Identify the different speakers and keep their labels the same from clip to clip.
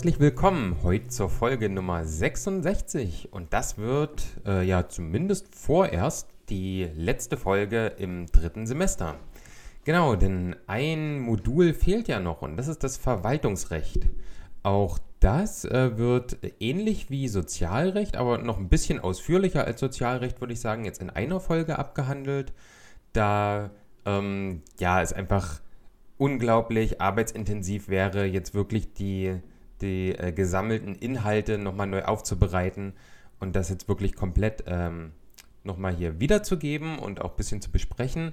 Speaker 1: herzlich willkommen heute zur Folge Nummer 66 und das wird äh, ja zumindest vorerst die letzte Folge im dritten Semester. Genau, denn ein Modul fehlt ja noch und das ist das Verwaltungsrecht. Auch das äh, wird ähnlich wie Sozialrecht, aber noch ein bisschen ausführlicher als Sozialrecht, würde ich sagen, jetzt in einer Folge abgehandelt. Da ähm, ja, es einfach unglaublich arbeitsintensiv wäre, jetzt wirklich die, die äh, gesammelten Inhalte nochmal neu aufzubereiten und das jetzt wirklich komplett ähm, nochmal hier wiederzugeben und auch ein bisschen zu besprechen.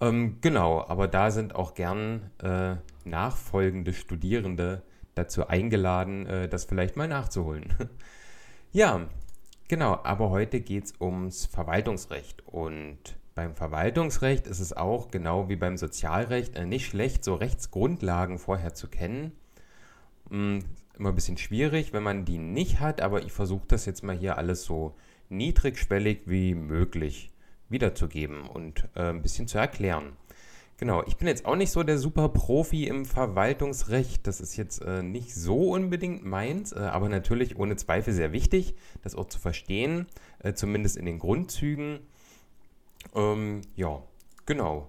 Speaker 1: Ähm, genau, aber da sind auch gern äh, nachfolgende Studierende dazu eingeladen, äh, das vielleicht mal nachzuholen. ja, genau, aber heute geht es ums Verwaltungsrecht und beim Verwaltungsrecht ist es auch, genau wie beim Sozialrecht, äh, nicht schlecht, so Rechtsgrundlagen vorher zu kennen. Immer ein bisschen schwierig, wenn man die nicht hat, aber ich versuche das jetzt mal hier alles so niedrigschwellig wie möglich wiederzugeben und äh, ein bisschen zu erklären. Genau, ich bin jetzt auch nicht so der super Profi im Verwaltungsrecht. Das ist jetzt äh, nicht so unbedingt meins, äh, aber natürlich ohne Zweifel sehr wichtig, das auch zu verstehen, äh, zumindest in den Grundzügen. Ähm, ja, genau.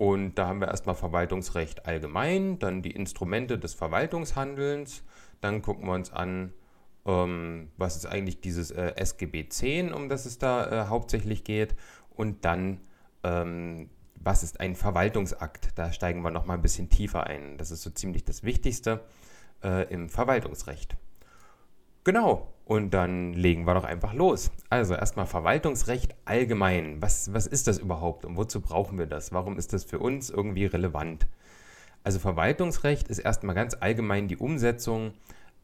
Speaker 1: Und da haben wir erstmal Verwaltungsrecht allgemein, dann die Instrumente des Verwaltungshandelns, dann gucken wir uns an, ähm, was ist eigentlich dieses äh, SGB 10, um das es da äh, hauptsächlich geht, und dann, ähm, was ist ein Verwaltungsakt? Da steigen wir nochmal ein bisschen tiefer ein. Das ist so ziemlich das Wichtigste äh, im Verwaltungsrecht. Genau, und dann legen wir doch einfach los. Also erstmal Verwaltungsrecht allgemein. Was, was ist das überhaupt und wozu brauchen wir das? Warum ist das für uns irgendwie relevant? Also Verwaltungsrecht ist erstmal ganz allgemein die Umsetzung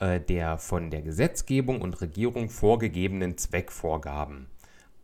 Speaker 1: äh, der von der Gesetzgebung und Regierung vorgegebenen Zweckvorgaben.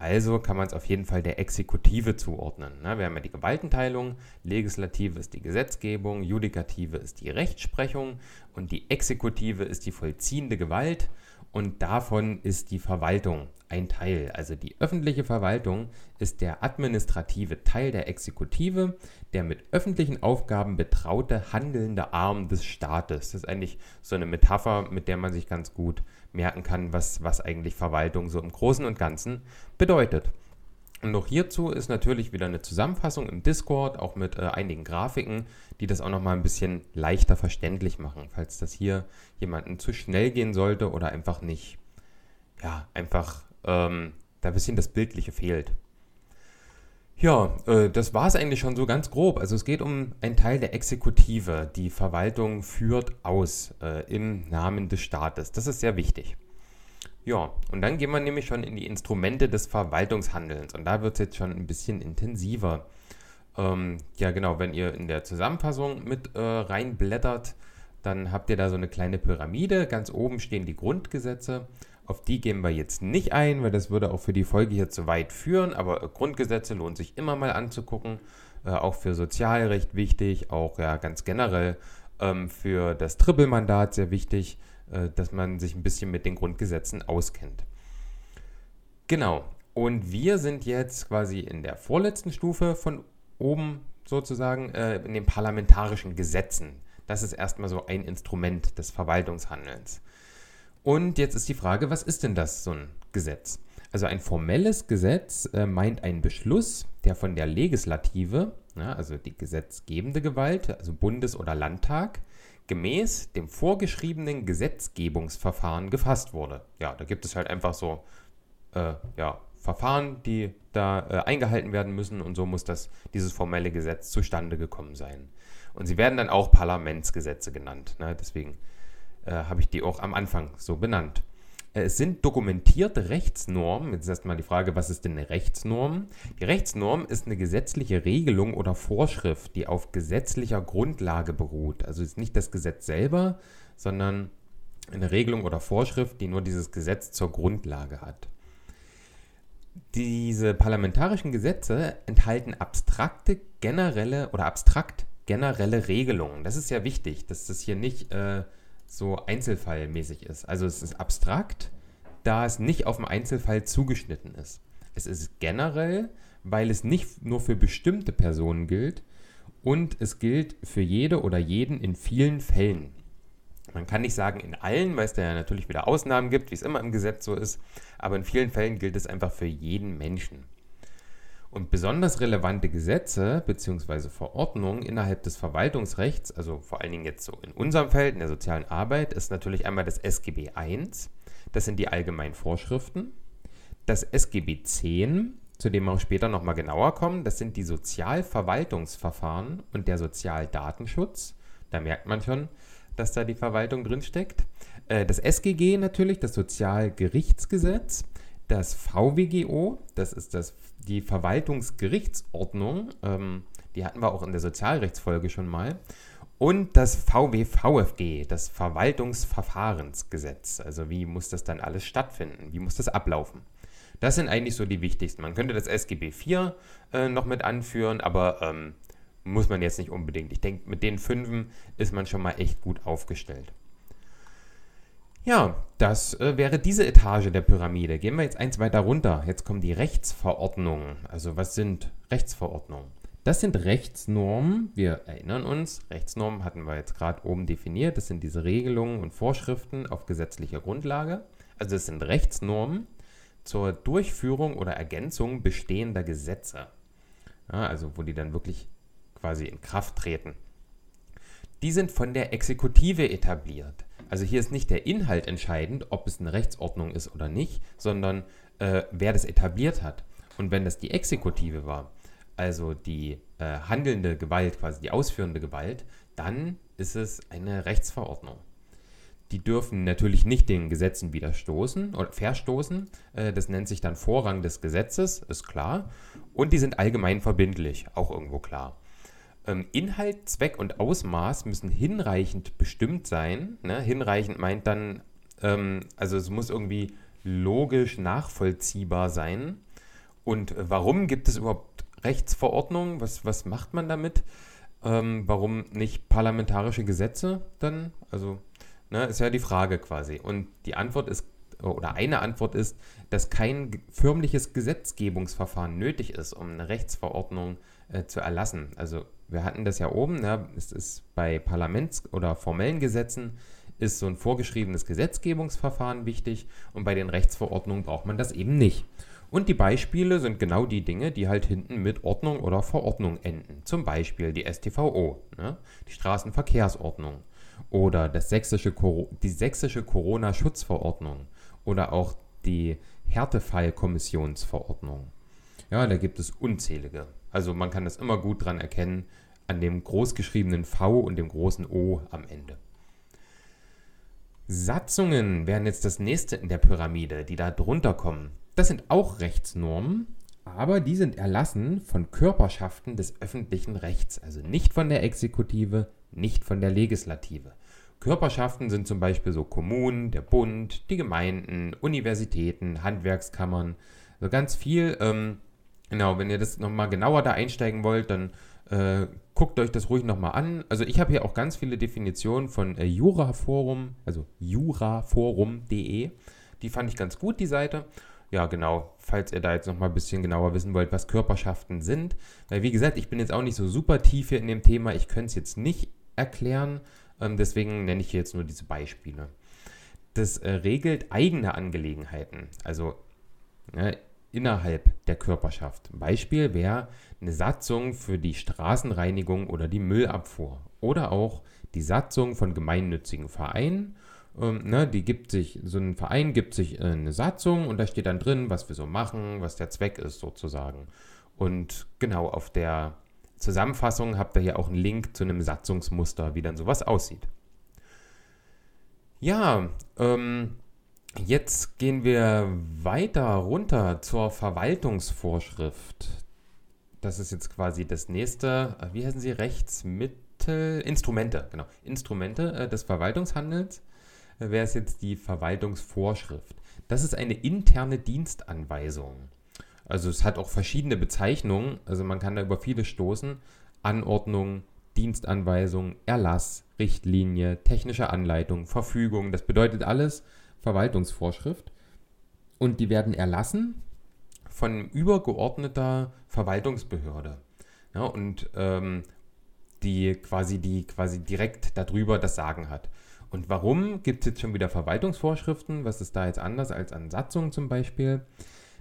Speaker 1: Also kann man es auf jeden Fall der Exekutive zuordnen. Ne? Wir haben ja die Gewaltenteilung, Legislative ist die Gesetzgebung, Judikative ist die Rechtsprechung und die Exekutive ist die vollziehende Gewalt und davon ist die Verwaltung ein Teil. Also die öffentliche Verwaltung ist der administrative Teil der Exekutive, der mit öffentlichen Aufgaben betraute handelnde Arm des Staates. Das ist eigentlich so eine Metapher, mit der man sich ganz gut merken kann, was, was eigentlich Verwaltung so im Großen und Ganzen bedeutet. Und noch hierzu ist natürlich wieder eine Zusammenfassung im Discord, auch mit äh, einigen Grafiken, die das auch nochmal ein bisschen leichter verständlich machen, falls das hier jemandem zu schnell gehen sollte oder einfach nicht, ja, einfach ähm, da ein bisschen das Bildliche fehlt. Ja, äh, das war es eigentlich schon so ganz grob. Also es geht um einen Teil der Exekutive. Die Verwaltung führt aus äh, im Namen des Staates. Das ist sehr wichtig. Ja, und dann gehen wir nämlich schon in die Instrumente des Verwaltungshandelns und da wird es jetzt schon ein bisschen intensiver. Ähm, ja, genau, wenn ihr in der Zusammenfassung mit äh, reinblättert, dann habt ihr da so eine kleine Pyramide. Ganz oben stehen die Grundgesetze. Auf die gehen wir jetzt nicht ein, weil das würde auch für die Folge hier zu weit führen. Aber Grundgesetze lohnt sich immer mal anzugucken. Äh, auch für Sozialrecht wichtig, auch ja ganz generell ähm, für das Trippelmandat sehr wichtig. Äh, dass man sich ein bisschen mit den Grundgesetzen auskennt. Genau. Und wir sind jetzt quasi in der vorletzten Stufe von oben sozusagen äh, in den parlamentarischen Gesetzen. Das ist erstmal so ein Instrument des Verwaltungshandelns. Und jetzt ist die Frage, was ist denn das, so ein Gesetz? Also ein formelles Gesetz äh, meint einen Beschluss, der von der Legislative, ja, also die gesetzgebende Gewalt, also Bundes- oder Landtag, gemäß dem vorgeschriebenen Gesetzgebungsverfahren gefasst wurde. Ja, da gibt es halt einfach so äh, ja, Verfahren, die da äh, eingehalten werden müssen und so muss das, dieses formelle Gesetz zustande gekommen sein. Und sie werden dann auch Parlamentsgesetze genannt. Ne? Deswegen äh, habe ich die auch am Anfang so benannt. Äh, es sind dokumentierte Rechtsnormen. Jetzt ist erstmal die Frage, was ist denn eine Rechtsnorm? Die Rechtsnorm ist eine gesetzliche Regelung oder Vorschrift, die auf gesetzlicher Grundlage beruht. Also ist nicht das Gesetz selber, sondern eine Regelung oder Vorschrift, die nur dieses Gesetz zur Grundlage hat. Diese parlamentarischen Gesetze enthalten abstrakte, generelle oder abstrakt generelle Regelungen. Das ist ja wichtig, dass das hier nicht äh, so einzelfallmäßig ist. Also es ist abstrakt, da es nicht auf den Einzelfall zugeschnitten ist. Es ist generell, weil es nicht nur für bestimmte Personen gilt und es gilt für jede oder jeden in vielen Fällen. Man kann nicht sagen in allen, weil es da ja natürlich wieder Ausnahmen gibt, wie es immer im Gesetz so ist, aber in vielen Fällen gilt es einfach für jeden Menschen. Und besonders relevante Gesetze bzw. Verordnungen innerhalb des Verwaltungsrechts, also vor allen Dingen jetzt so in unserem Feld, in der sozialen Arbeit, ist natürlich einmal das SGB I, das sind die allgemeinen Vorschriften, das SGB 10, zu dem wir auch später nochmal genauer kommen, das sind die Sozialverwaltungsverfahren und der Sozialdatenschutz. Da merkt man schon, dass da die Verwaltung drinsteckt. Äh, das SGG natürlich, das Sozialgerichtsgesetz. Das VWGO, das ist das, die Verwaltungsgerichtsordnung, ähm, die hatten wir auch in der Sozialrechtsfolge schon mal. Und das VWVFG, das Verwaltungsverfahrensgesetz. Also wie muss das dann alles stattfinden? Wie muss das ablaufen? Das sind eigentlich so die wichtigsten. Man könnte das SGB IV äh, noch mit anführen, aber ähm, muss man jetzt nicht unbedingt. Ich denke, mit den fünfen ist man schon mal echt gut aufgestellt. Ja, das äh, wäre diese Etage der Pyramide. Gehen wir jetzt eins weiter runter. Jetzt kommen die Rechtsverordnungen. Also was sind Rechtsverordnungen? Das sind Rechtsnormen. Wir erinnern uns, Rechtsnormen hatten wir jetzt gerade oben definiert. Das sind diese Regelungen und Vorschriften auf gesetzlicher Grundlage. Also es sind Rechtsnormen zur Durchführung oder Ergänzung bestehender Gesetze. Ja, also wo die dann wirklich quasi in Kraft treten. Die sind von der Exekutive etabliert. Also hier ist nicht der Inhalt entscheidend, ob es eine Rechtsordnung ist oder nicht, sondern äh, wer das etabliert hat. Und wenn das die Exekutive war, also die äh, handelnde Gewalt, quasi die ausführende Gewalt, dann ist es eine Rechtsverordnung. Die dürfen natürlich nicht den Gesetzen widerstoßen oder verstoßen. Äh, das nennt sich dann Vorrang des Gesetzes, ist klar. Und die sind allgemein verbindlich, auch irgendwo klar. Ähm, Inhalt, Zweck und Ausmaß müssen hinreichend bestimmt sein. Ne? Hinreichend meint dann, ähm, also es muss irgendwie logisch nachvollziehbar sein. Und warum gibt es überhaupt Rechtsverordnungen? Was, was macht man damit? Ähm, warum nicht parlamentarische Gesetze dann? Also, ne, ist ja die Frage quasi. Und die Antwort ist, oder eine Antwort ist, dass kein förmliches Gesetzgebungsverfahren nötig ist, um eine Rechtsverordnung äh, zu erlassen. Also wir hatten das ja oben, ne? es ist bei Parlaments- oder formellen Gesetzen ist so ein vorgeschriebenes Gesetzgebungsverfahren wichtig und bei den Rechtsverordnungen braucht man das eben nicht. Und die Beispiele sind genau die Dinge, die halt hinten mit Ordnung oder Verordnung enden. Zum Beispiel die STVO, ne? die Straßenverkehrsordnung oder das sächsische die sächsische Corona-Schutzverordnung oder auch die Härtefallkommissionsverordnung. Ja, da gibt es unzählige. Also man kann das immer gut dran erkennen, an dem großgeschriebenen V und dem großen O am Ende. Satzungen wären jetzt das nächste in der Pyramide, die da drunter kommen. Das sind auch Rechtsnormen, aber die sind erlassen von Körperschaften des öffentlichen Rechts, also nicht von der Exekutive, nicht von der Legislative. Körperschaften sind zum Beispiel so Kommunen, der Bund, die Gemeinden, Universitäten, Handwerkskammern, so ganz viel. Ähm, genau, wenn ihr das nochmal genauer da einsteigen wollt, dann äh, guckt euch das ruhig nochmal an. Also ich habe hier auch ganz viele Definitionen von äh, Juraforum, also juraforum.de. Die fand ich ganz gut, die Seite. Ja, genau, falls ihr da jetzt nochmal ein bisschen genauer wissen wollt, was Körperschaften sind. Weil wie gesagt, ich bin jetzt auch nicht so super tief hier in dem Thema. Ich könnte es jetzt nicht erklären. Ähm, deswegen nenne ich hier jetzt nur diese Beispiele. Das äh, regelt eigene Angelegenheiten. Also ja, innerhalb der Körperschaft. Beispiel wäre eine Satzung für die Straßenreinigung oder die Müllabfuhr oder auch die Satzung von gemeinnützigen Vereinen. Ähm, ne, die gibt sich, so ein Verein gibt sich äh, eine Satzung und da steht dann drin, was wir so machen, was der Zweck ist sozusagen. Und genau auf der Zusammenfassung habt ihr hier auch einen Link zu einem Satzungsmuster, wie dann sowas aussieht. Ja, ähm, Jetzt gehen wir weiter runter zur Verwaltungsvorschrift. Das ist jetzt quasi das nächste, äh, wie heißen sie, Rechtsmittel, Instrumente, genau, Instrumente äh, des Verwaltungshandels. Äh, Wäre es jetzt die Verwaltungsvorschrift. Das ist eine interne Dienstanweisung. Also es hat auch verschiedene Bezeichnungen, also man kann da über viele stoßen. Anordnung, Dienstanweisung, Erlass, Richtlinie, technische Anleitung, Verfügung, das bedeutet alles, Verwaltungsvorschrift und die werden erlassen von übergeordneter Verwaltungsbehörde. Ja, und ähm, die quasi, die quasi direkt darüber das Sagen hat. Und warum gibt es jetzt schon wieder Verwaltungsvorschriften? Was ist da jetzt anders als an Satzungen zum Beispiel?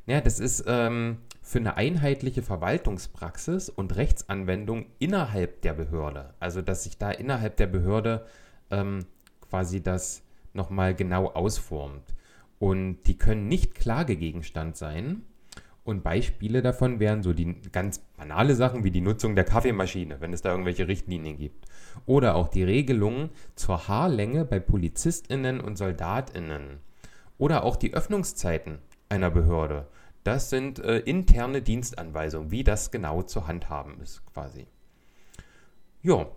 Speaker 1: Naja, das ist ähm, für eine einheitliche Verwaltungspraxis und Rechtsanwendung innerhalb der Behörde. Also, dass sich da innerhalb der Behörde ähm, quasi das nochmal genau ausformt. Und die können nicht Klagegegenstand sein. Und Beispiele davon wären so die ganz banale Sachen wie die Nutzung der Kaffeemaschine, wenn es da irgendwelche Richtlinien gibt. Oder auch die Regelungen zur Haarlänge bei PolizistInnen und SoldatInnen. Oder auch die Öffnungszeiten einer Behörde. Das sind äh, interne Dienstanweisungen, wie das genau zu handhaben ist, quasi. Ja,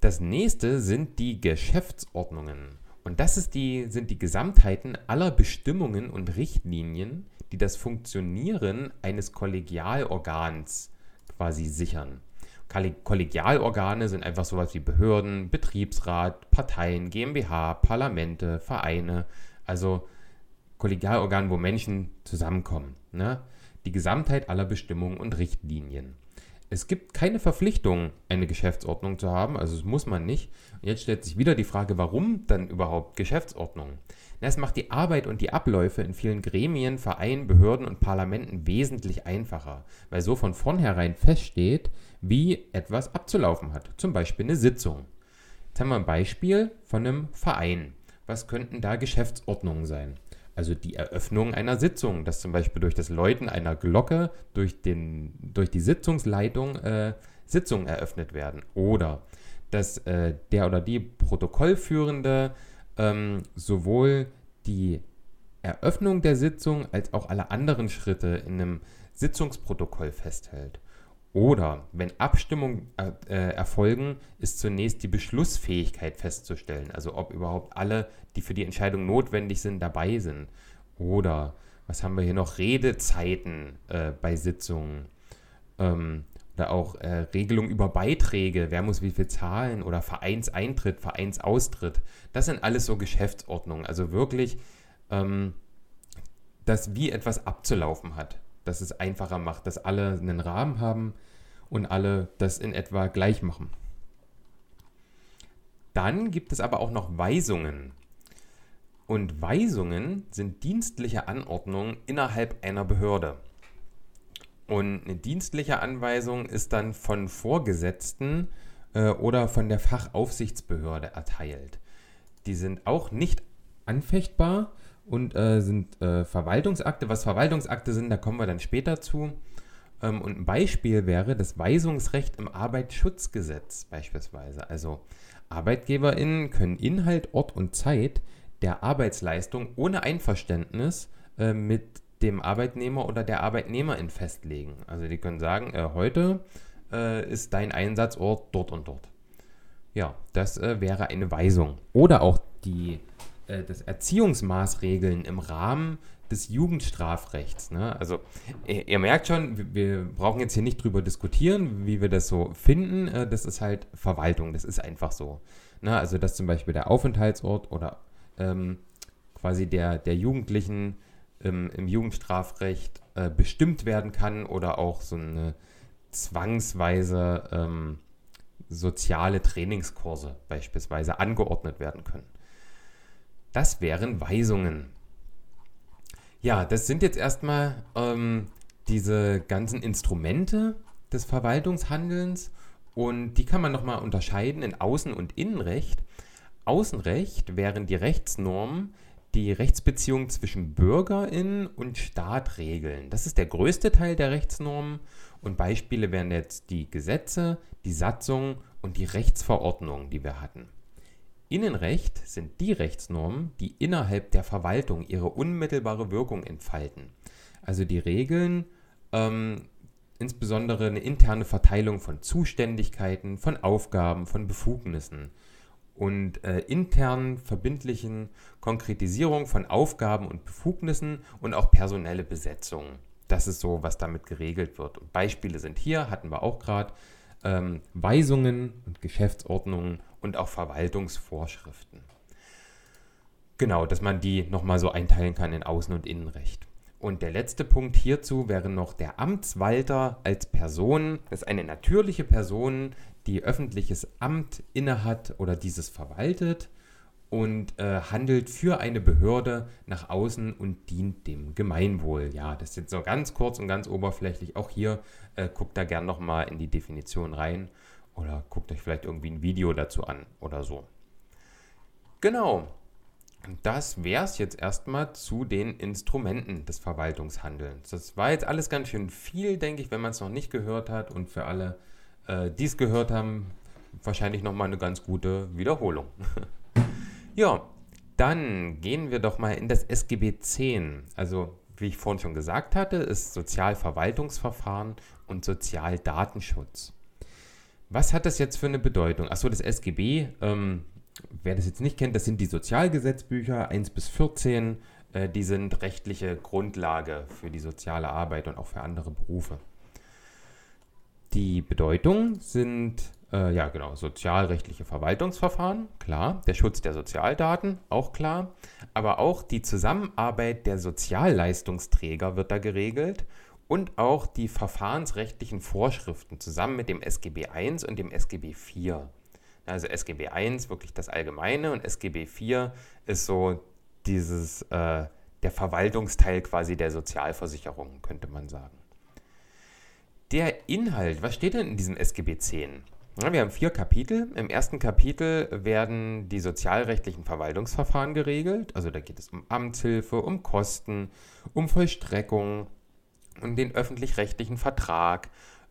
Speaker 1: das nächste sind die Geschäftsordnungen. Und das die, sind die Gesamtheiten aller Bestimmungen und Richtlinien, die das Funktionieren eines Kollegialorgans quasi sichern. Kollegialorgane sind einfach sowas wie Behörden, Betriebsrat, Parteien, GmbH, Parlamente, Vereine, also Kollegialorgane, wo Menschen zusammenkommen. Ne? Die Gesamtheit aller Bestimmungen und Richtlinien. Es gibt keine Verpflichtung, eine Geschäftsordnung zu haben, also das muss man nicht. Und jetzt stellt sich wieder die Frage, warum dann überhaupt Geschäftsordnung? Es macht die Arbeit und die Abläufe in vielen Gremien, Vereinen, Behörden und Parlamenten wesentlich einfacher, weil so von vornherein feststeht, wie etwas abzulaufen hat. Zum Beispiel eine Sitzung. Jetzt haben wir ein Beispiel von einem Verein. Was könnten da Geschäftsordnungen sein? Also die Eröffnung einer Sitzung, dass zum Beispiel durch das Läuten einer Glocke durch, den, durch die Sitzungsleitung äh, Sitzungen eröffnet werden. Oder dass äh, der oder die Protokollführende ähm, sowohl die Eröffnung der Sitzung als auch alle anderen Schritte in einem Sitzungsprotokoll festhält. Oder wenn Abstimmungen äh, äh, erfolgen, ist zunächst die Beschlussfähigkeit festzustellen, also ob überhaupt alle, die für die Entscheidung notwendig sind, dabei sind. Oder was haben wir hier noch? Redezeiten äh, bei Sitzungen. Ähm, oder auch äh, Regelungen über Beiträge, wer muss wie viel zahlen oder Vereinseintritt, Vereinsaustritt. Das sind alles so Geschäftsordnungen. Also wirklich, ähm, dass wie etwas abzulaufen hat dass es einfacher macht, dass alle einen Rahmen haben und alle das in etwa gleich machen. Dann gibt es aber auch noch Weisungen. Und Weisungen sind dienstliche Anordnungen innerhalb einer Behörde. Und eine dienstliche Anweisung ist dann von Vorgesetzten äh, oder von der Fachaufsichtsbehörde erteilt. Die sind auch nicht anfechtbar und äh, sind äh, Verwaltungsakte. Was Verwaltungsakte sind, da kommen wir dann später zu. Ähm, und ein Beispiel wäre das Weisungsrecht im Arbeitsschutzgesetz beispielsweise. Also ArbeitgeberInnen können Inhalt, Ort und Zeit der Arbeitsleistung ohne Einverständnis äh, mit dem Arbeitnehmer oder der Arbeitnehmerin festlegen. Also die können sagen, äh, heute äh, ist dein Einsatzort dort und dort. Ja, das äh, wäre eine Weisung. Oder auch die äh, das Erziehungsmaßregeln im Rahmen des Jugendstrafrechts. Ne? Also ihr, ihr, merkt schon, wir, brauchen jetzt hier nicht drüber diskutieren, wie wir das so finden. Äh, das ist halt Verwaltung, das ist einfach so. Ne? Also dass zum Beispiel der Aufenthaltsort oder ähm, quasi der, der Jugendlichen ähm, im Jugendstrafrecht äh, bestimmt werden kann oder auch so eine zwangsweise ähm, soziale Trainingskurse beispielsweise angeordnet werden können. Das wären Weisungen. Ja, das sind jetzt erstmal ähm, diese ganzen Instrumente des Verwaltungshandelns und die kann man nochmal unterscheiden in Außen- und Innenrecht. Außenrecht wären die Rechtsnormen, die Rechtsbeziehungen zwischen BürgerInnen und Staat regeln. Das ist der größte Teil der Rechtsnormen und Beispiele wären jetzt die Gesetze, die Satzung und die Rechtsverordnung, die wir hatten. Innenrecht sind die Rechtsnormen, die innerhalb der Verwaltung ihre unmittelbare Wirkung entfalten. Also die Regeln, ähm, insbesondere eine interne Verteilung von Zuständigkeiten, von Aufgaben, von Befugnissen und äh, internen verbindlichen Konkretisierung von Aufgaben und Befugnissen und auch personelle Besetzung. Das ist so, was damit geregelt wird. Und Beispiele sind hier, hatten wir auch gerade, ähm, Weisungen und Geschäftsordnungen und auch Verwaltungsvorschriften. Genau, dass man die nochmal so einteilen kann in Außen- und Innenrecht. Und der letzte Punkt hierzu wäre noch der Amtswalter als Person. Das ist eine natürliche Person, die öffentliches Amt innehat oder dieses verwaltet. und äh, handelt für eine Behörde nach außen und dient dem Gemeinwohl. Ja, das ist jetzt so ganz kurz und ganz oberflächlich. Auch hier äh, guckt da gern nochmal in die Definition rein oder guckt euch vielleicht irgendwie ein Video dazu an oder so. Genau. Das wäre es jetzt erstmal zu den Instrumenten des Verwaltungshandelns. Das war jetzt alles ganz schön viel, denke ich, wenn man es noch nicht gehört hat. Und für alle, äh, die es gehört haben, wahrscheinlich nochmal eine ganz gute Wiederholung. ja, dann gehen wir doch mal in das SGB 10. Also, wie ich vorhin schon gesagt hatte, ist Sozialverwaltungsverfahren und Sozialdatenschutz. Was hat das jetzt für eine Bedeutung? Achso, das SGB, ähm, wer das jetzt nicht kennt, das sind die Sozialgesetzbücher 1 bis 14. Äh, die sind rechtliche Grundlage für die soziale Arbeit und auch für andere Berufe. Die Bedeutung sind, äh, ja genau, sozialrechtliche Verwaltungsverfahren, klar, der Schutz der Sozialdaten, auch klar, aber auch die Zusammenarbeit der Sozialleistungsträger wird da geregelt und auch die verfahrensrechtlichen Vorschriften zusammen mit dem SGB I und dem SGB IV. Also SGB I wirklich das Allgemeine und SGB IV ist so dieses, äh, der Verwaltungsteil quasi der Sozialversicherung, könnte man sagen. Der Inhalt, was steht denn in diesem SGB 10? Ja, wir haben vier Kapitel. Im ersten Kapitel werden die sozialrechtlichen Verwaltungsverfahren geregelt. Also da geht es um Amtshilfe, um Kosten, um Vollstreckung, um den öffentlich-rechtlichen Vertrag,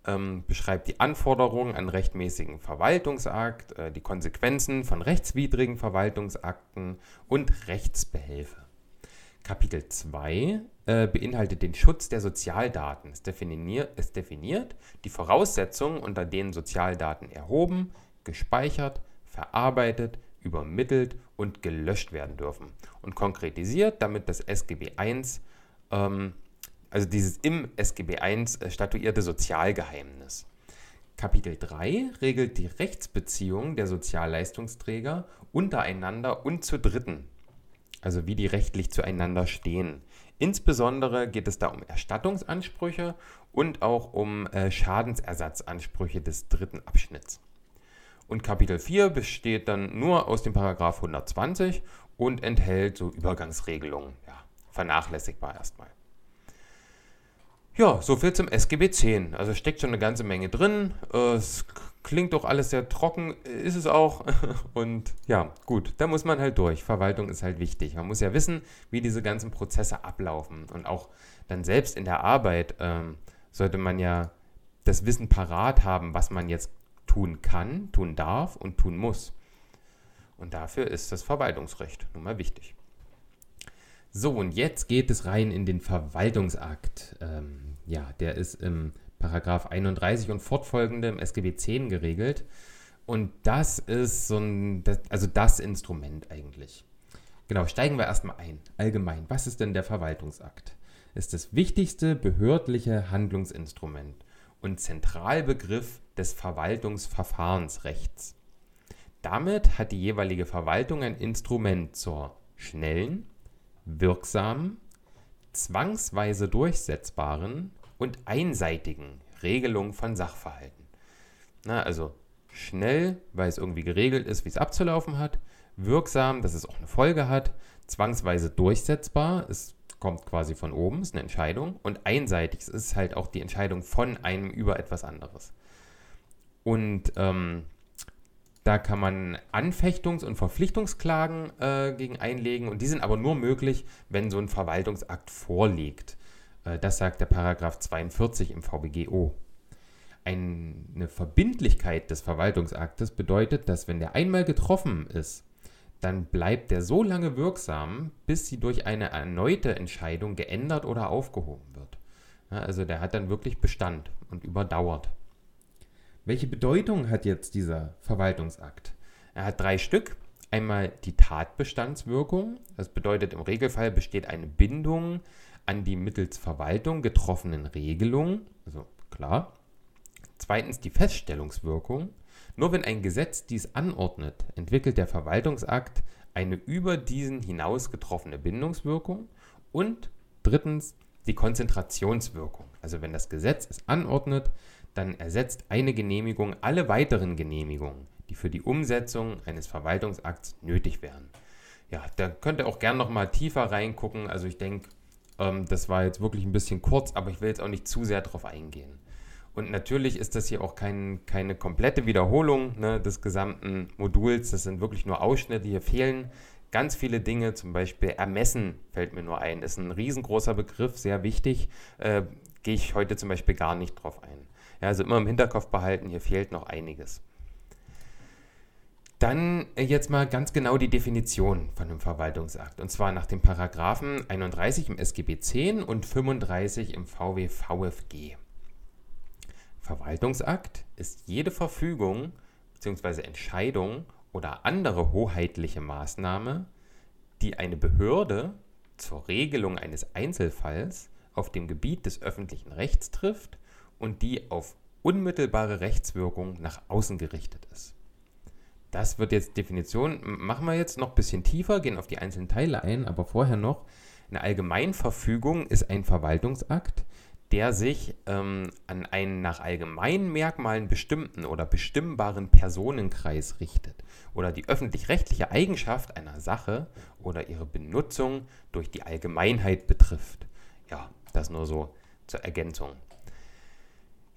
Speaker 1: ähm, beschreibt die Anforderungen an rechtmäßigen Verwaltungsakt, äh, die Konsequenzen von rechtswidrigen Verwaltungsakten und Rechtsbehelfe. Kapitel 2 äh, beinhaltet den Schutz der Sozialdaten. Es definiert, es definiert die Voraussetzungen, unter denen Sozialdaten erhoben, gespeichert, verarbeitet, übermittelt und gelöscht werden dürfen. Und konkretisiert damit das SGB I, ähm, also dieses im SGB I äh, statuierte Sozialgeheimnis. Kapitel 3 regelt die Rechtsbeziehungen der Sozialleistungsträger untereinander und zu Dritten also wie die rechtlich zueinander stehen. Insbesondere geht es da um Erstattungsansprüche und auch um äh, Schadensersatzansprüche des dritten Abschnitts. Und Kapitel 4 besteht dann nur aus dem Paragraph 120 und enthält so Übergangsregelungen. Ja, vernachlässigbar erstmal. Ja, soviel zum SGB 10. Also steckt schon eine ganze Menge drin. Es klingt doch alles sehr trocken, ist es auch. Und ja, gut, da muss man halt durch. Verwaltung ist halt wichtig. Man muss ja wissen, wie diese ganzen Prozesse ablaufen. Und auch dann selbst in der Arbeit ähm, sollte man ja das Wissen parat haben, was man jetzt tun kann, tun darf und tun muss. Und dafür ist das Verwaltungsrecht nun mal wichtig. So, und jetzt geht es rein in den Verwaltungsakt. Ähm, ja, der ist im Paragraph 31 und fortfolgende im SGB 10 geregelt. Und das ist so ein, das, also das Instrument eigentlich. Genau, steigen wir erstmal ein. Allgemein, was ist denn der Verwaltungsakt? Ist das wichtigste behördliche Handlungsinstrument und Zentralbegriff des Verwaltungsverfahrensrechts. Damit hat die jeweilige Verwaltung ein Instrument zur schnellen, wirksamen, zwangsweise durchsetzbaren und einseitigen Regelung von Sachverhalten. Na, also schnell, weil es irgendwie geregelt ist, wie es abzulaufen hat, wirksam, dass es auch eine Folge hat, zwangsweise durchsetzbar, es kommt quasi von oben, ist eine Entscheidung und einseitig, es ist halt auch die Entscheidung von einem über etwas anderes. Und ähm, da kann man Anfechtungs- und Verpflichtungsklagen äh, gegen einlegen und die sind aber nur möglich, wenn so ein Verwaltungsakt vorliegt. Äh, das sagt der Paragraph 42 im VBGO. Eine Verbindlichkeit des Verwaltungsaktes bedeutet, dass wenn der einmal getroffen ist, dann bleibt der so lange wirksam, bis sie durch eine erneute Entscheidung geändert oder aufgehoben wird. also der hat dann wirklich Bestand und überdauert. Welche Bedeutung hat jetzt dieser Verwaltungsakt? Er hat drei Stück. Einmal die Tatbestandswirkung. Das bedeutet, im Regelfall besteht eine Bindung an die mittels Verwaltung getroffenen Regelungen. Also klar. Zweitens die Feststellungswirkung. Nur wenn ein Gesetz dies anordnet, entwickelt der Verwaltungsakt eine über diesen hinaus getroffene Bindungswirkung. Und drittens die Konzentrationswirkung. Also wenn das Gesetz es anordnet, dann ersetzt eine Genehmigung alle weiteren Genehmigungen, die für die Umsetzung eines Verwaltungsakts nötig wären. ja, da könnt ihr auch gerne noch mal tiefer reingucken. Also ich denke, ähm, das war jetzt wirklich ein bisschen kurz, aber ich will jetzt auch nicht zu sehr darauf eingehen. Und natürlich ist das hier auch kein, keine komplette Wiederholung ne, des gesamten Moduls. Das sind wirklich nur Ausschnitte. Hier fehlen ganz viele Dinge. Zum Beispiel Ermessen fällt mir nur ein. Ist ein riesengroßer Begriff, sehr wichtig. Äh, Gehe ich heute zum Beispiel gar nicht drauf ein. Ja, also immer im Hinterkopf behalten, hier fehlt noch einiges. Dann äh, jetzt mal ganz genau die Definition von einem Verwaltungsakt. Und zwar nach den Paragraphen 31 im SGB 10 und 35 im VW VFG. Verwaltungsakt ist jede Verfügung bzw. Entscheidung oder andere hoheitliche Maßnahme, die eine Behörde zur Regelung eines Einzelfalls auf dem Gebiet des öffentlichen Rechts trifft und die auf unmittelbare Rechtswirkung nach außen gerichtet ist. Das wird jetzt Definition, machen wir jetzt noch ein bisschen tiefer, gehen auf die einzelnen Teile ein, aber vorher noch, eine Allgemeinverfügung ist ein Verwaltungsakt, der sich ähm, an einen nach allgemeinen Merkmalen bestimmten oder bestimmbaren Personenkreis richtet oder die öffentlich-rechtliche Eigenschaft einer Sache oder ihre Benutzung durch die Allgemeinheit betrifft. Ja, das nur so zur Ergänzung.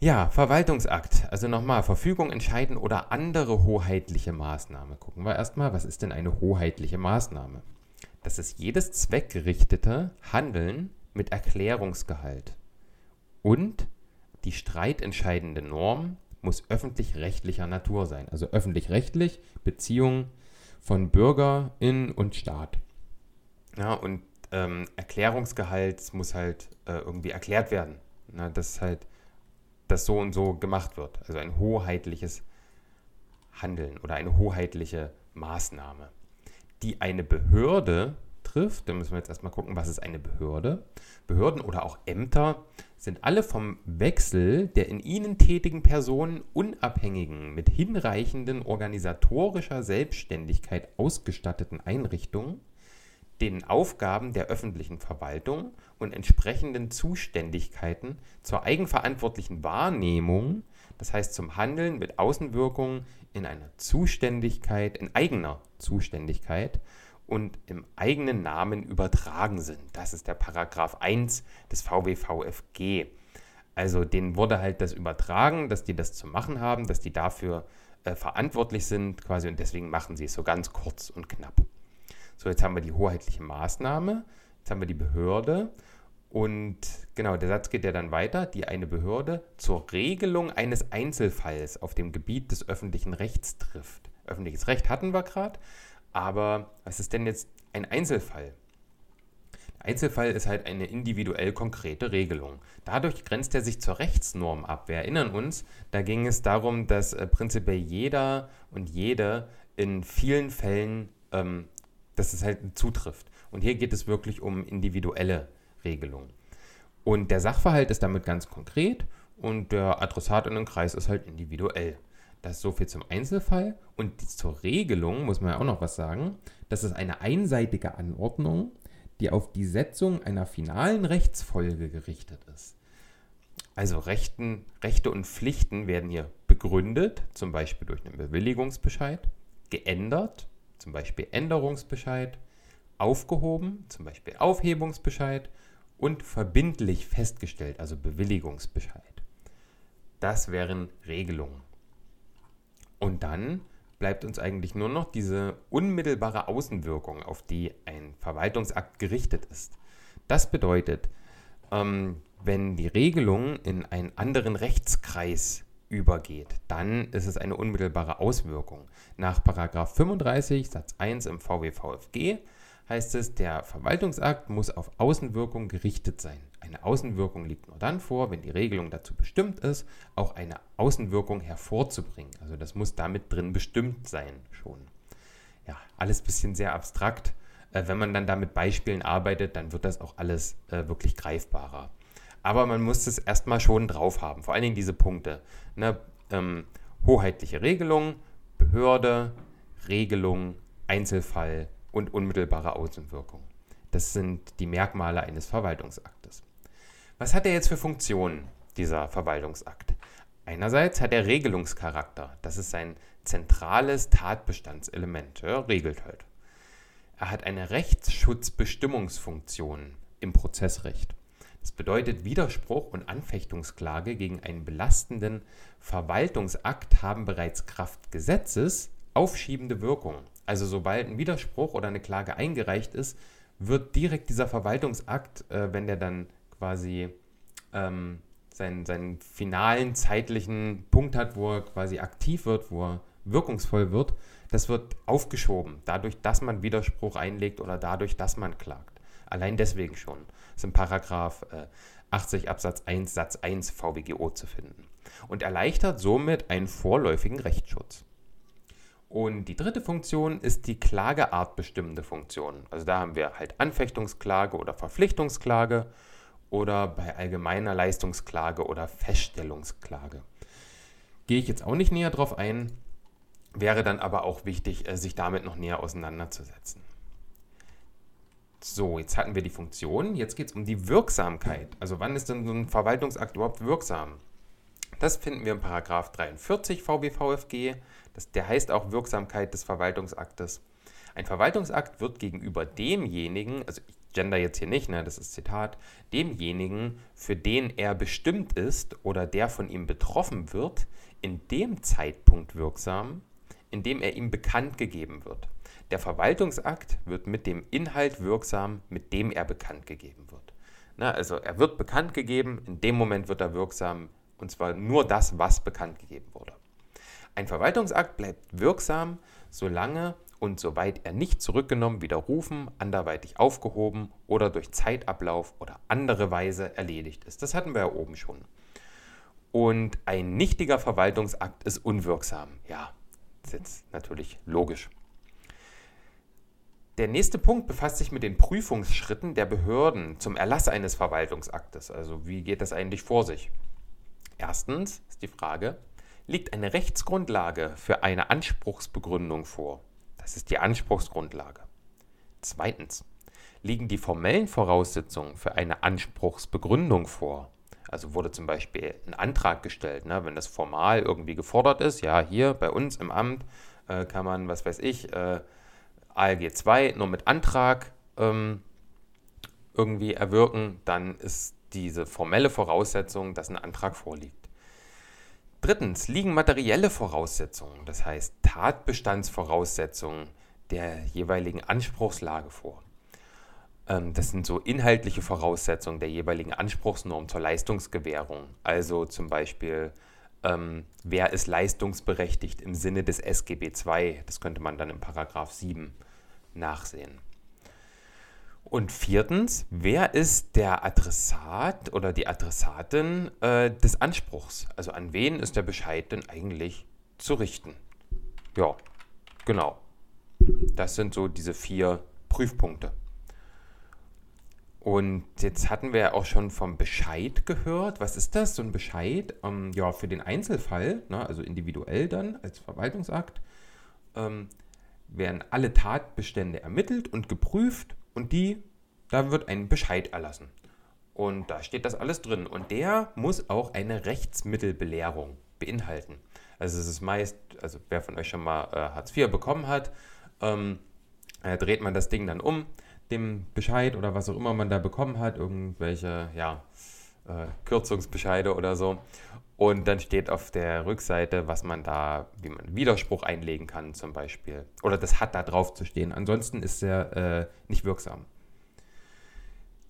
Speaker 1: Ja, Verwaltungsakt. Also nochmal, Verfügung entscheiden oder andere hoheitliche Maßnahme. Gucken wir erstmal, was ist denn eine hoheitliche Maßnahme? Das ist jedes zweckgerichtete Handeln mit Erklärungsgehalt. Und die streitentscheidende Norm muss öffentlich-rechtlicher Natur sein. Also öffentlich-rechtlich, Beziehung von Bürgerin und Staat. Ja, und ähm, Erklärungsgehalt muss halt äh, irgendwie erklärt werden. Na, das ist halt das so und so gemacht wird. Also ein hoheitliches Handeln oder eine hoheitliche Maßnahme, die eine Behörde trifft. Da müssen wir jetzt erstmal gucken, was ist eine Behörde. Behörden oder auch Ämter sind alle vom Wechsel der in ihnen tätigen Personen unabhängigen, mit hinreichenden organisatorischer Selbstständigkeit ausgestatteten Einrichtungen, den Aufgaben der öffentlichen Verwaltung und entsprechenden Zuständigkeiten zur eigenverantwortlichen Wahrnehmung, das heißt zum Handeln mit Außenwirkungen in einer Zuständigkeit, in eigener Zuständigkeit und im eigenen Namen übertragen sind. Das ist der Paragraph 1 des VWVFG. Also denen wurde halt das übertragen, dass die das zu machen haben, dass die dafür äh, verantwortlich sind quasi und deswegen machen sie es so ganz kurz und knapp. So, jetzt haben wir die hoheitliche Maßnahme, jetzt haben wir die Behörde und genau, der Satz geht ja dann weiter, die eine Behörde zur Regelung eines Einzelfalls auf dem Gebiet des öffentlichen Rechts trifft. Öffentliches Recht hatten wir gerade, aber was ist denn jetzt ein Einzelfall? Einzelfall ist halt eine individuell konkrete Regelung. Dadurch grenzt er sich zur Rechtsnorm ab. Wir erinnern uns, da ging es darum, dass äh, prinzipiell jeder und jede in vielen Fällen ähm, dass es halt zutrifft. Und hier geht es wirklich um individuelle Regelungen. Und der Sachverhalt ist damit ganz konkret und der Adressat in den Kreis ist halt individuell. Das ist so viel zum Einzelfall. Und zur Regelung muss man ja auch noch was sagen. Das ist eine einseitige Anordnung, die auf die Setzung einer finalen Rechtsfolge gerichtet ist. Also Rechten, Rechte und Pflichten werden hier begründet, zum Beispiel durch einen Bewilligungsbescheid, geändert zum Beispiel Änderungsbescheid, aufgehoben, zum Beispiel Aufhebungsbescheid und verbindlich festgestellt, also Bewilligungsbescheid. Das wären Regelungen. Und dann bleibt uns eigentlich nur noch diese unmittelbare Außenwirkung, auf die ein Verwaltungsakt gerichtet ist. Das bedeutet, ähm, wenn die Regelung in einen anderen Rechtskreis übergeht, dann ist es eine unmittelbare Auswirkung. Nach 35 Satz 1 im VWVFG heißt es, der Verwaltungsakt muss auf Außenwirkung gerichtet sein. Eine Außenwirkung liegt nur dann vor, wenn die Regelung dazu bestimmt ist, auch eine Außenwirkung hervorzubringen. Also das muss damit drin bestimmt sein schon. Ja, alles ein bisschen sehr abstrakt. Äh, wenn man dann da mit Beispielen arbeitet, dann wird das auch alles äh, wirklich greifbarer. Aber man muss es erstmal schon drauf haben. Vor allen Dingen diese Punkte. Ne? Ähm, hoheitliche Regelung, Behörde, Regelung, Einzelfall und unmittelbare Außenwirkung. Das sind die Merkmale eines Verwaltungsaktes. Was hat er jetzt für Funktionen, dieser Verwaltungsakt? Einerseits hat er Regelungscharakter. Das ist sein zentrales Tatbestandselement. Er regelt halt. Er hat eine Rechtsschutzbestimmungsfunktion im Prozessrecht. Das bedeutet, Widerspruch und Anfechtungsklage gegen einen belastenden Verwaltungsakt haben bereits Kraft Gesetzes aufschiebende Wirkung. Also sobald ein Widerspruch oder eine Klage eingereicht ist, wird direkt dieser Verwaltungsakt, äh, wenn der dann quasi ähm, seinen, seinen finalen zeitlichen Punkt hat, wo er quasi aktiv wird, wo er wirkungsvoll wird, das wird aufgeschoben, dadurch, dass man Widerspruch einlegt oder dadurch, dass man klagt. Allein deswegen schon. Ist im Paragraph äh, 80 Absatz 1 Satz 1 VWGO zu finden. Und erleichtert somit einen vorläufigen Rechtsschutz. Und die dritte Funktion ist die klageartbestimmende Funktion. Also da haben wir halt Anfechtungsklage oder Verpflichtungsklage oder bei allgemeiner Leistungsklage oder Feststellungsklage. Gehe ich jetzt auch nicht näher drauf ein, wäre dann aber auch wichtig, äh, sich damit noch näher auseinanderzusetzen. So, jetzt hatten wir die Funktion, jetzt geht es um die Wirksamkeit. Also wann ist denn so ein Verwaltungsakt überhaupt wirksam? Das finden wir im Paragraph 43 VBVFG. Das, der heißt auch Wirksamkeit des Verwaltungsaktes. Ein Verwaltungsakt wird gegenüber demjenigen, also ich gender jetzt hier nicht, ne, das ist Zitat, demjenigen, für den er bestimmt ist oder der von ihm betroffen wird, in dem Zeitpunkt wirksam, in dem er ihm bekannt gegeben wird. Der Verwaltungsakt wird mit dem Inhalt wirksam, mit dem er bekannt gegeben wird. Na, also er wird bekannt gegeben, in dem Moment wird er wirksam, und zwar nur das, was bekannt gegeben wurde. Ein Verwaltungsakt bleibt wirksam, solange und soweit er nicht zurückgenommen, widerrufen, anderweitig aufgehoben oder durch Zeitablauf oder andere Weise erledigt ist. Das hatten wir ja oben schon. Und ein nichtiger Verwaltungsakt ist unwirksam. Ja, das ist jetzt natürlich logisch. Der nächste Punkt befasst sich mit den Prüfungsschritten der Behörden zum Erlass eines Verwaltungsaktes. Also wie geht das eigentlich vor sich? Erstens ist die Frage, liegt eine Rechtsgrundlage für eine Anspruchsbegründung vor? Das ist die Anspruchsgrundlage. Zweitens, liegen die formellen Voraussetzungen für eine Anspruchsbegründung vor? Also wurde zum Beispiel ein Antrag gestellt, ne? wenn das formal irgendwie gefordert ist, ja, hier bei uns im Amt äh, kann man, was weiß ich, äh, ALG 2 nur mit Antrag ähm, irgendwie erwirken, dann ist diese formelle Voraussetzung, dass ein Antrag vorliegt. Drittens liegen materielle Voraussetzungen, das heißt Tatbestandsvoraussetzungen der jeweiligen Anspruchslage vor. Ähm, das sind so inhaltliche Voraussetzungen der jeweiligen Anspruchsnorm zur Leistungsgewährung. Also zum Beispiel, ähm, wer ist leistungsberechtigt im Sinne des SGB II? Das könnte man dann im Paragraph 7 nachsehen. Und viertens, wer ist der Adressat oder die Adressatin äh, des Anspruchs? Also an wen ist der Bescheid denn eigentlich zu richten? Ja, genau. Das sind so diese vier Prüfpunkte. Und jetzt hatten wir ja auch schon vom Bescheid gehört. Was ist das, so ein Bescheid? Ähm, ja, für den Einzelfall, ne, also individuell dann als Verwaltungsakt, ähm, werden alle Tatbestände ermittelt und geprüft und die, da wird ein Bescheid erlassen. Und da steht das alles drin. Und der muss auch eine Rechtsmittelbelehrung beinhalten. Also es ist meist, also wer von euch schon mal äh, Hartz IV bekommen hat, ähm, äh, dreht man das Ding dann um, dem Bescheid oder was auch immer man da bekommen hat, irgendwelche, ja, äh, Kürzungsbescheide oder so. Und dann steht auf der Rückseite, was man da, wie man Widerspruch einlegen kann zum Beispiel. Oder das hat da drauf zu stehen. Ansonsten ist er äh, nicht wirksam.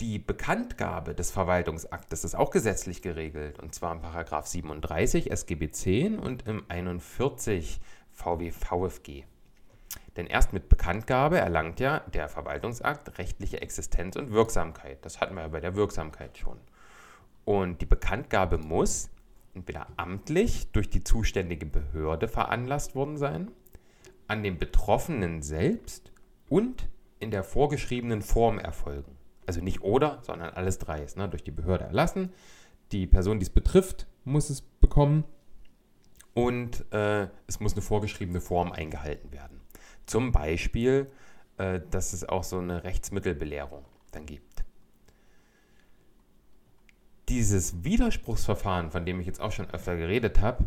Speaker 1: Die Bekanntgabe des Verwaltungsaktes ist auch gesetzlich geregelt, und zwar im Paragraph 37 SGB 10 und im 41 VW VFG. Denn erst mit Bekanntgabe erlangt ja der Verwaltungsakt rechtliche Existenz und Wirksamkeit. Das hatten wir ja bei der Wirksamkeit schon. Und die Bekanntgabe muss entweder amtlich durch die zuständige Behörde veranlasst worden sein, an den Betroffenen selbst und in der vorgeschriebenen Form erfolgen. Also nicht oder, sondern alles drei ist ne? durch die Behörde erlassen. Die Person, die es betrifft, muss es bekommen und äh, es muss eine vorgeschriebene Form eingehalten werden. Zum Beispiel, äh, dass es auch so eine Rechtsmittelbelehrung dann gibt dieses Widerspruchsverfahren, von dem ich jetzt auch schon öfter geredet habe,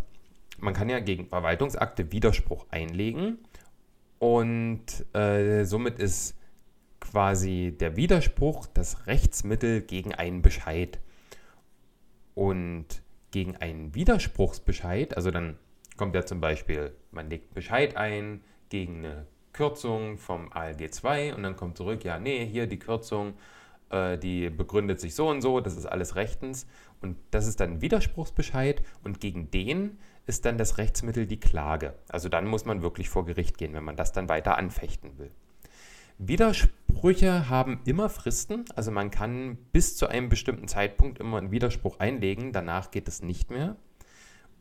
Speaker 1: man kann ja gegen Verwaltungsakte Widerspruch einlegen und äh, somit ist quasi der Widerspruch das Rechtsmittel gegen einen Bescheid. Und gegen einen Widerspruchsbescheid, also dann kommt ja zum Beispiel, man legt Bescheid ein gegen eine Kürzung vom ALG 2 und dann kommt zurück, ja, nee, hier die Kürzung, äh, die begründet sich so und so, das ist alles rechtens. Und das ist dann ein Widerspruchsbescheid und gegen den ist dann das Rechtsmittel die Klage. Also dann muss man wirklich vor Gericht gehen, wenn man das dann weiter anfechten will. Widersprüche haben immer Fristen, also man kann bis zu einem bestimmten Zeitpunkt immer einen Widerspruch einlegen, danach geht es nicht mehr.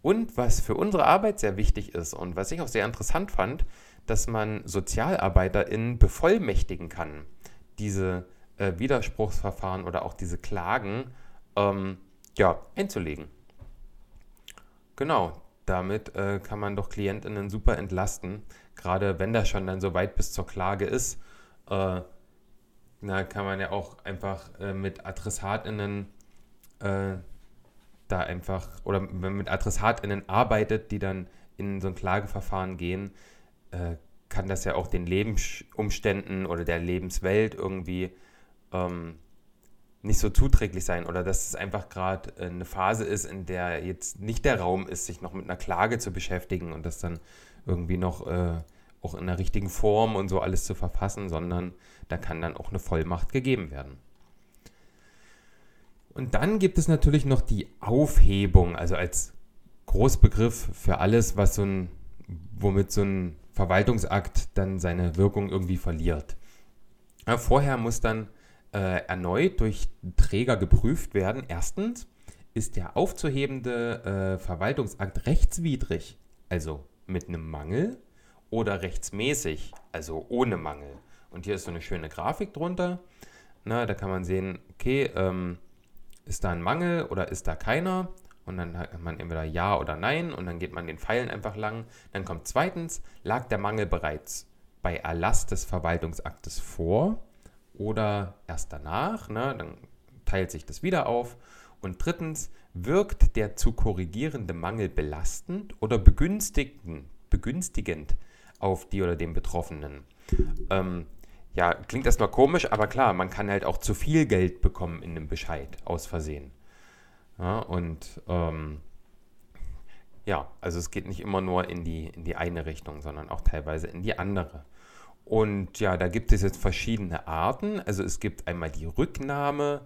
Speaker 1: Und was für unsere Arbeit sehr wichtig ist und was ich auch sehr interessant fand, dass man SozialarbeiterInnen bevollmächtigen kann, diese äh, Widerspruchsverfahren oder auch diese Klagen ähm, ja, einzulegen. Genau, damit äh, kann man doch KlientInnen super entlasten, gerade wenn das schon dann so weit bis zur Klage ist äh, na, kann man ja auch einfach äh, mit AdressatInnen äh, da einfach, oder wenn man mit AdressatInnen arbeitet, die dann in so ein Klageverfahren gehen, äh, kann das ja auch den Lebensumständen oder der Lebenswelt irgendwie ähm, nicht so zuträglich sein oder dass es einfach gerade äh, eine Phase ist, in der jetzt nicht der Raum ist, sich noch mit einer Klage zu beschäftigen und das dann irgendwie noch äh, auch in der richtigen Form und so alles zu verfassen, sondern da kann dann auch eine Vollmacht gegeben werden. Und dann gibt es natürlich noch die Aufhebung, also als Großbegriff für alles, was so ein, womit so ein Verwaltungsakt dann seine Wirkung irgendwie verliert. Ja, vorher muss dann äh, erneut durch Träger geprüft werden. Erstens, ist der aufzuhebende äh, Verwaltungsakt rechtswidrig, also mit einem Mangel oder rechtsmäßig, also ohne Mangel. Und hier ist so eine schöne Grafik drunter. Na, da kann man sehen, okay, ähm, ist da ein Mangel oder ist da keiner? Und dann hat man entweder Ja oder Nein und dann geht man den Pfeilen einfach lang. Dann kommt zweitens, lag der Mangel bereits bei Erlass des Verwaltungsaktes vor oder erst danach? Ne? Dann teilt sich das wieder auf. Und drittens, wirkt der zu korrigierende Mangel belastend oder begünstigend, begünstigend auf die oder den Betroffenen. Ähm, ja, klingt erstmal komisch, aber klar, man kann halt auch zu viel Geld bekommen in einem Bescheid aus Versehen. Ja, und ähm, ja, also es geht nicht immer nur in die, in die eine Richtung, sondern auch teilweise in die andere. Und ja, da gibt es jetzt verschiedene Arten. Also es gibt einmal die Rücknahme,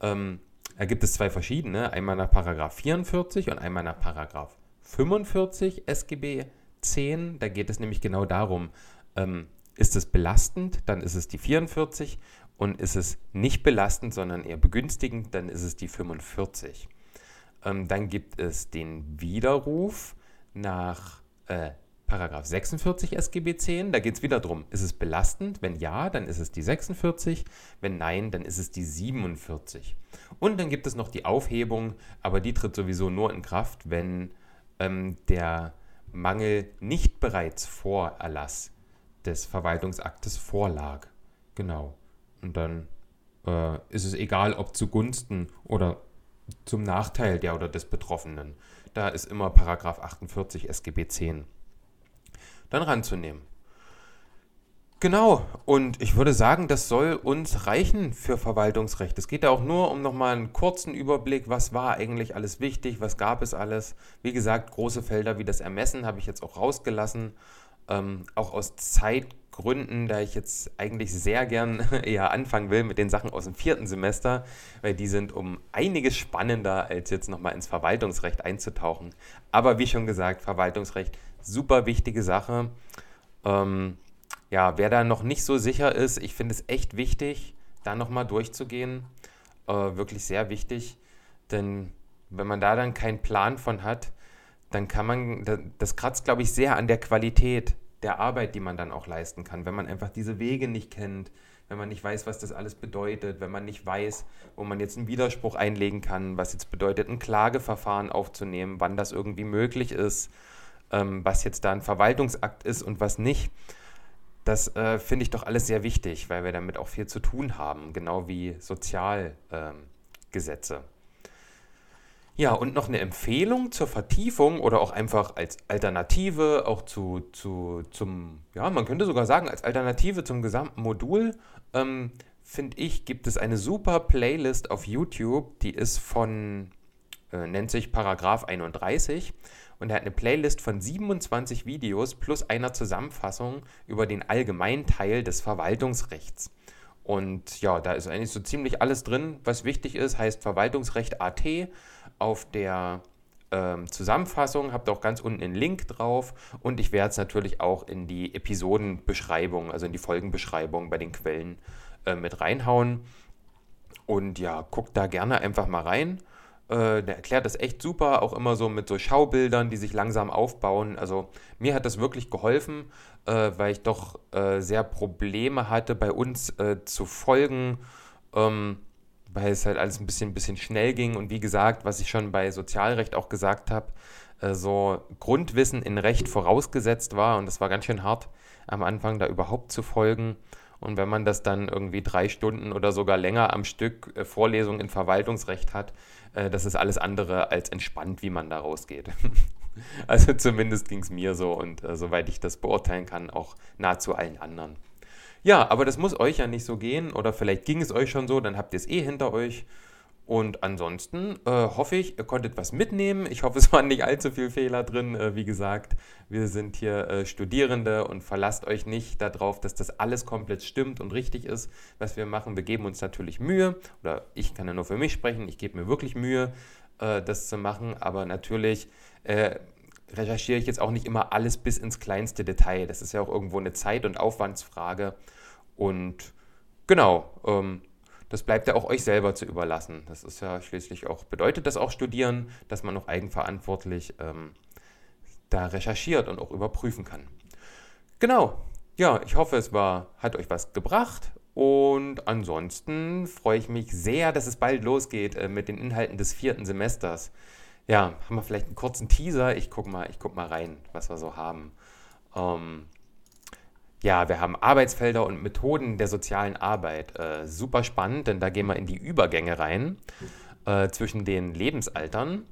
Speaker 1: ähm, da gibt es zwei verschiedene, einmal nach Paragraph 44 und einmal nach Paragraph 45 SGB 10, da geht es nämlich genau darum, ähm, ist es belastend, dann ist es die 44 und ist es nicht belastend, sondern eher begünstigend, dann ist es die 45. Ähm, dann gibt es den Widerruf nach äh, Paragraph 46 SGB 10. Da geht es wieder darum, ist es belastend? Wenn ja, dann ist es die 46. Wenn nein, dann ist es die 47. Und dann gibt es noch die Aufhebung, aber die tritt sowieso nur in Kraft, wenn ähm, der Mangel nicht bereits vor Erlass des Verwaltungsaktes vorlag. Genau. Und dann äh, ist es egal, ob zugunsten oder zum Nachteil der oder des Betroffenen. Da ist immer Paragraph 48 SGB 10 dann ranzunehmen. Genau, und ich würde sagen, das soll uns reichen für Verwaltungsrecht. Es geht ja auch nur um nochmal einen kurzen Überblick, was war eigentlich alles wichtig, was gab es alles. Wie gesagt, große Felder wie das Ermessen habe ich jetzt auch rausgelassen, ähm, auch aus Zeitgründen, da ich jetzt eigentlich sehr gern eher anfangen will mit den Sachen aus dem vierten Semester, weil die sind um einiges spannender, als jetzt nochmal ins Verwaltungsrecht einzutauchen. Aber wie schon gesagt, Verwaltungsrecht, super wichtige Sache. Ähm, ja, wer da noch nicht so sicher ist, ich finde es echt wichtig, da nochmal durchzugehen. Äh, wirklich sehr wichtig, denn wenn man da dann keinen Plan von hat, dann kann man, das kratzt, glaube ich, sehr an der Qualität der Arbeit, die man dann auch leisten kann. Wenn man einfach diese Wege nicht kennt, wenn man nicht weiß, was das alles bedeutet, wenn man nicht weiß, wo man jetzt einen Widerspruch einlegen kann, was jetzt bedeutet, ein Klageverfahren aufzunehmen, wann das irgendwie möglich ist, ähm, was jetzt da ein Verwaltungsakt ist und was nicht das äh, finde ich doch alles sehr wichtig, weil wir damit auch viel zu tun haben, genau wie Sozialgesetze. Ähm, Ja, und noch eine Empfehlung zur Vertiefung oder auch einfach als Alternative, auch zu, zu, zum, ja, man könnte sogar sagen, als Alternative zum gesamten Modul, ähm, finde ich, gibt es eine super Playlist auf YouTube, die ist von, äh, nennt sich Paragraph 31 und er hat eine Playlist von 27 Videos plus einer Zusammenfassung über den allgemeinen Teil des Verwaltungsrechts. Und ja, da ist eigentlich so ziemlich alles drin, was wichtig ist, heißt Verwaltungsrecht AT auf der ähm, Zusammenfassung, habt auch ganz unten einen Link drauf und ich werde es natürlich auch in die Episodenbeschreibung, also in die Folgenbeschreibung bei den Quellen äh, mit reinhauen. Und ja, guckt da gerne einfach mal rein. Äh, der erklärt das echt super, auch immer so mit so Schaubildern, die sich langsam aufbauen. Also mir hat das wirklich geholfen, äh, weil ich doch äh, sehr Probleme hatte, bei uns äh, zu folgen. Ähm, weil es halt alles ein bisschen, bisschen schnell ging. Und wie gesagt, was ich schon bei Sozialrecht auch gesagt habe, äh, so Grundwissen in Recht vorausgesetzt war. Und das war ganz schön hart, am Anfang da überhaupt zu folgen. Und wenn man das dann irgendwie drei Stunden oder sogar länger am Stück äh, Vorlesung in Verwaltungsrecht hat, äh, das ist alles andere als entspannt, wie man da rausgeht. also zumindest ging es mir so und äh, soweit ich das beurteilen kann, auch nahezu allen anderen. Ja, aber das muss euch ja nicht so gehen oder vielleicht ging es euch schon so, dann habt ihr es eh hinter euch. Und ansonsten äh, hoffe ich, ihr konntet was mitnehmen. Ich hoffe, es waren nicht allzu viele Fehler drin. Äh, wie gesagt, wir sind hier äh, Studierende und verlasst euch nicht darauf, dass das alles komplett stimmt und richtig ist, was wir machen. Wir geben uns natürlich Mühe, oder ich kann ja nur für mich sprechen, ich gebe mir wirklich Mühe, äh, das zu machen. Aber natürlich äh, recherchiere ich jetzt auch nicht immer alles bis ins kleinste Detail. Das ist ja auch irgendwo eine Zeit- und Aufwandsfrage. Und genau, ähm, das bleibt ja auch euch selber zu überlassen. Das ist ja schließlich auch, bedeutet das auch Studieren, dass man auch eigenverantwortlich ähm, da recherchiert und auch überprüfen kann. Genau, ja, ich hoffe, es war, hat euch was gebracht. Und ansonsten freue ich mich sehr, dass es bald losgeht äh, mit den Inhalten des vierten Semesters. Ja, haben wir vielleicht einen kurzen Teaser? Ich gucke mal, guck mal rein, was wir so haben. Ähm, ja, wir haben Arbeitsfelder und Methoden der sozialen Arbeit. Äh, super spannend, denn da gehen wir in die Übergänge rein äh, zwischen den Lebensaltern.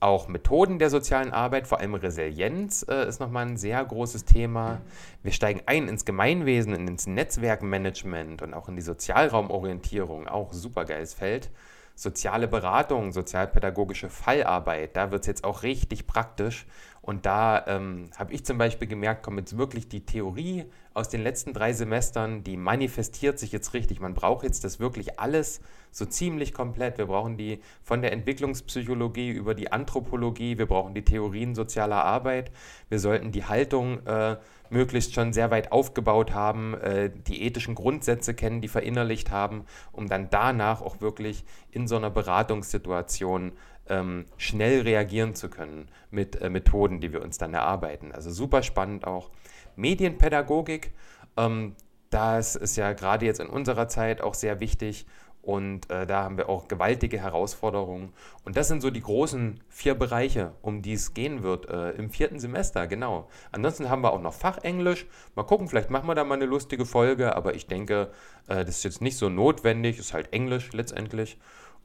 Speaker 1: Auch Methoden der sozialen Arbeit, vor allem Resilienz, äh, ist nochmal ein sehr großes Thema. Wir steigen ein ins Gemeinwesen, ins Netzwerkmanagement und auch in die Sozialraumorientierung, auch super geiles Feld soziale Beratung, sozialpädagogische Fallarbeit, da wird es jetzt auch richtig praktisch. Und da ähm, habe ich zum Beispiel gemerkt, kommt jetzt wirklich die Theorie aus den letzten drei Semestern, die manifestiert sich jetzt richtig. Man braucht jetzt das wirklich alles so ziemlich komplett. Wir brauchen die von der Entwicklungspsychologie über die Anthropologie, wir brauchen die Theorien sozialer Arbeit, wir sollten die Haltung äh, möglichst schon sehr weit aufgebaut haben, äh, die ethischen Grundsätze kennen, die verinnerlicht haben, um dann danach auch wirklich in so einer Beratungssituation ähm, schnell reagieren zu können mit äh, Methoden, die wir uns dann erarbeiten. Also super spannend auch. Medienpädagogik, ähm, das ist ja gerade jetzt in unserer Zeit auch sehr wichtig und äh, da haben wir auch gewaltige Herausforderungen. Und das sind so die großen vier Bereiche, um die es gehen wird äh, im vierten Semester, genau. Ansonsten haben wir auch noch Fachenglisch. Mal gucken, vielleicht machen wir da mal eine lustige Folge, aber ich denke, äh, das ist jetzt nicht so notwendig, ist halt Englisch letztendlich.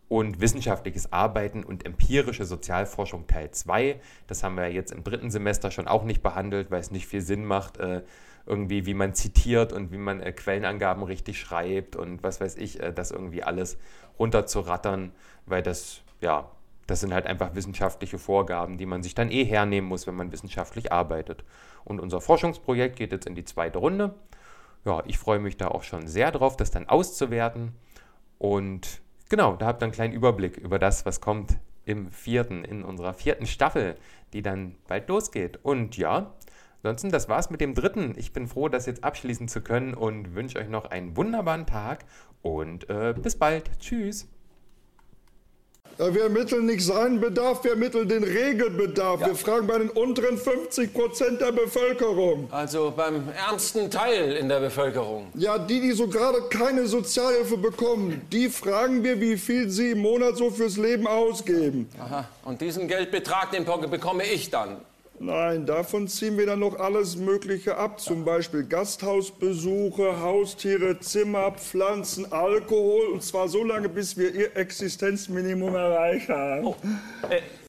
Speaker 1: Und wissenschaftliches Arbeiten und empirische Sozialforschung Teil 2. Das haben wir jetzt im dritten Semester schon auch nicht behandelt, weil es nicht viel Sinn macht, äh, irgendwie, wie man zitiert und wie man äh, Quellenangaben richtig schreibt und was weiß ich, äh, das irgendwie alles runterzurattern, weil das, ja, das sind halt einfach wissenschaftliche Vorgaben, die man sich dann eh hernehmen muss, wenn man wissenschaftlich arbeitet. Und unser Forschungsprojekt geht jetzt in die zweite Runde. Ja, ich freue mich da auch schon sehr drauf, das dann auszuwerten. Und genau, da habt ihr einen kleinen Überblick über das, was kommt im vierten, in unserer vierten Staffel, die dann bald losgeht. Und ja, Ansonsten, das war's mit dem dritten. Ich bin froh, das jetzt abschließen zu können und wünsche euch noch einen wunderbaren Tag und äh, bis bald. Tschüss.
Speaker 2: Ja, wir ermitteln nicht seinen Bedarf, wir ermitteln den Regelbedarf. Ja. Wir fragen bei den unteren 50 Prozent der Bevölkerung.
Speaker 3: Also beim ärmsten Teil in der Bevölkerung.
Speaker 2: Ja, die, die so gerade keine Sozialhilfe bekommen, die fragen wir, wie viel sie im Monat so fürs Leben ausgeben.
Speaker 3: Aha, und diesen Geldbetrag, den bekomme ich dann.
Speaker 2: Nein, davon ziehen wir dann noch alles Mögliche ab. Zum Beispiel Gasthausbesuche, Haustiere, Zimmer, Pflanzen, Alkohol. Und zwar so lange, bis wir Ihr Existenzminimum erreicht haben.
Speaker 3: Oh, äh,